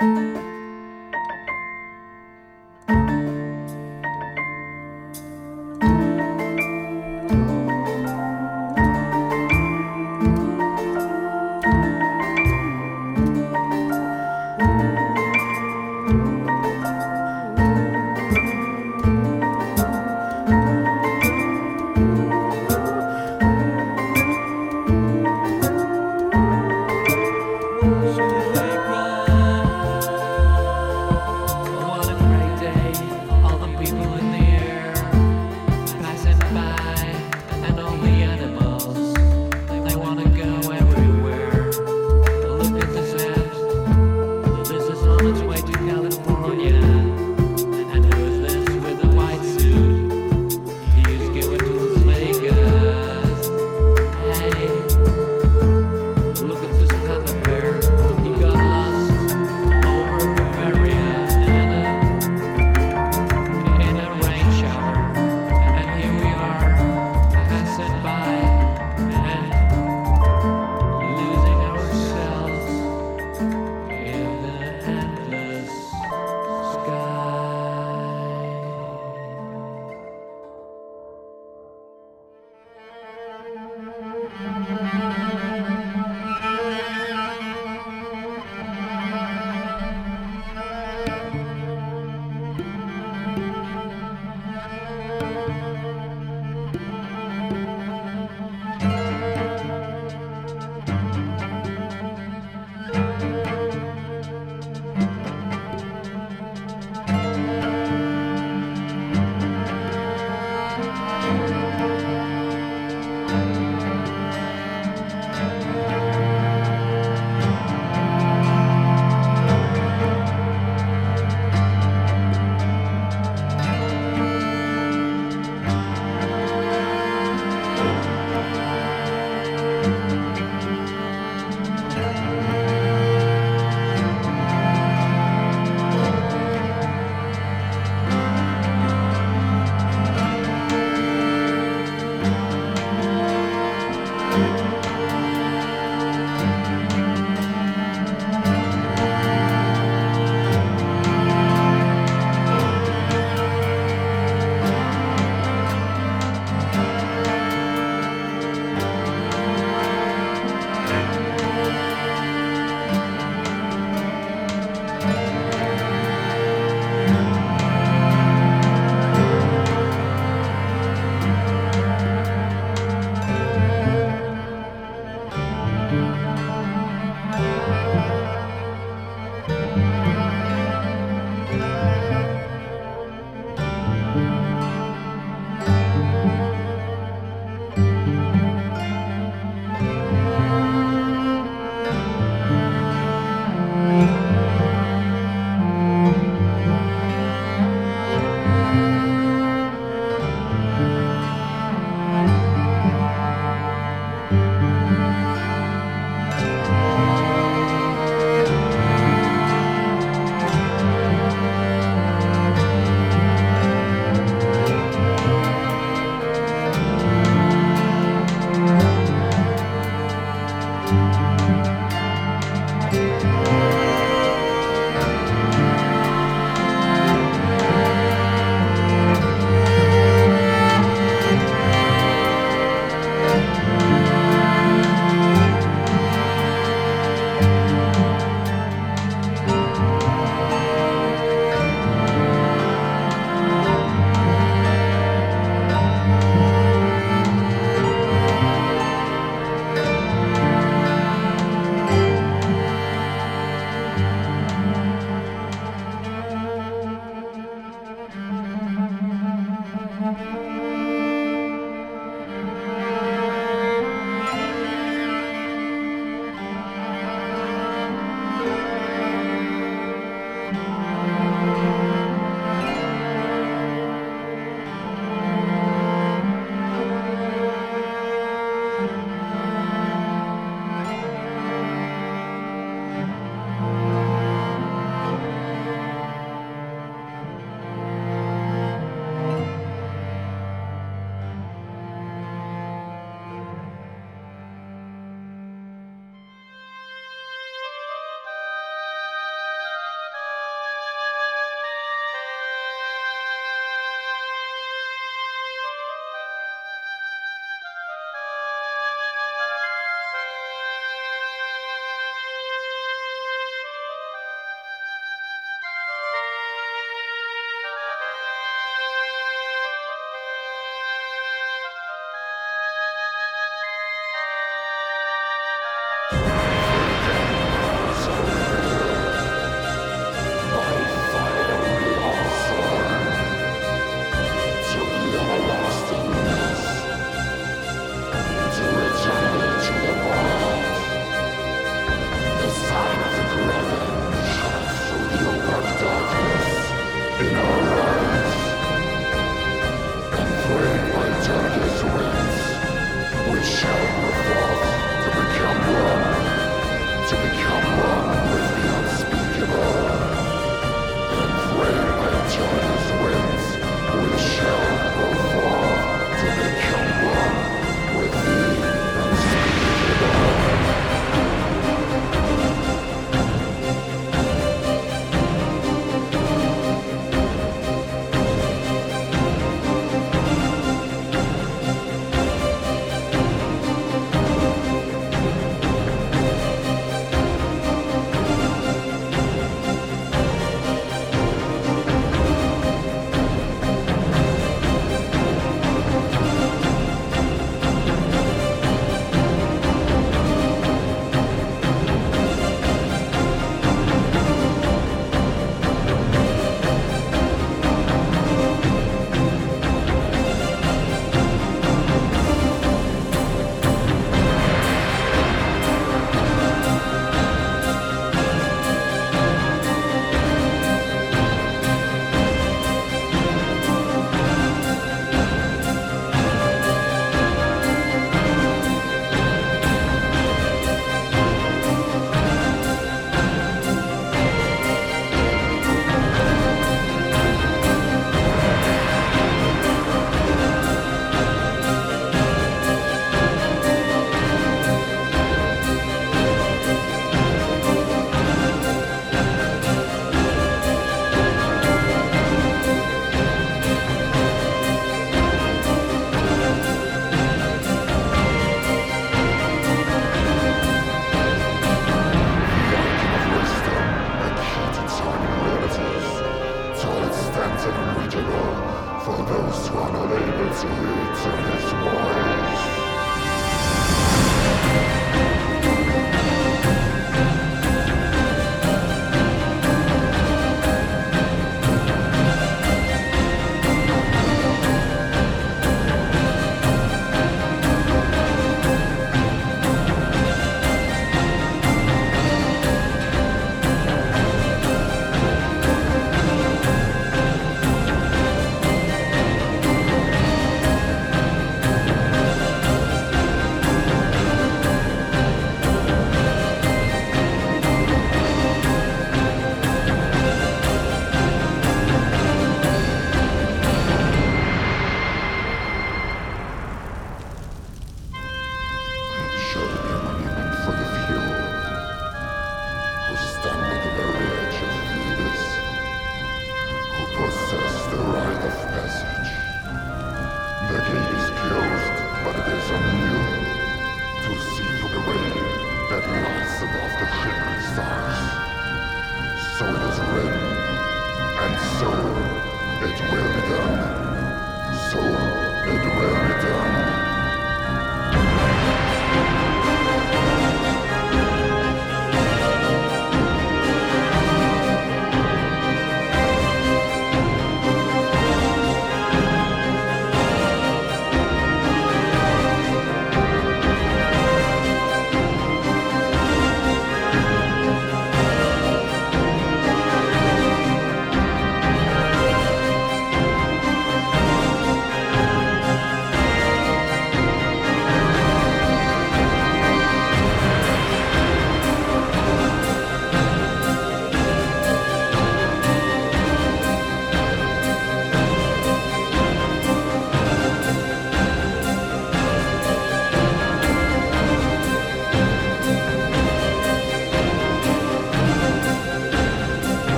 Música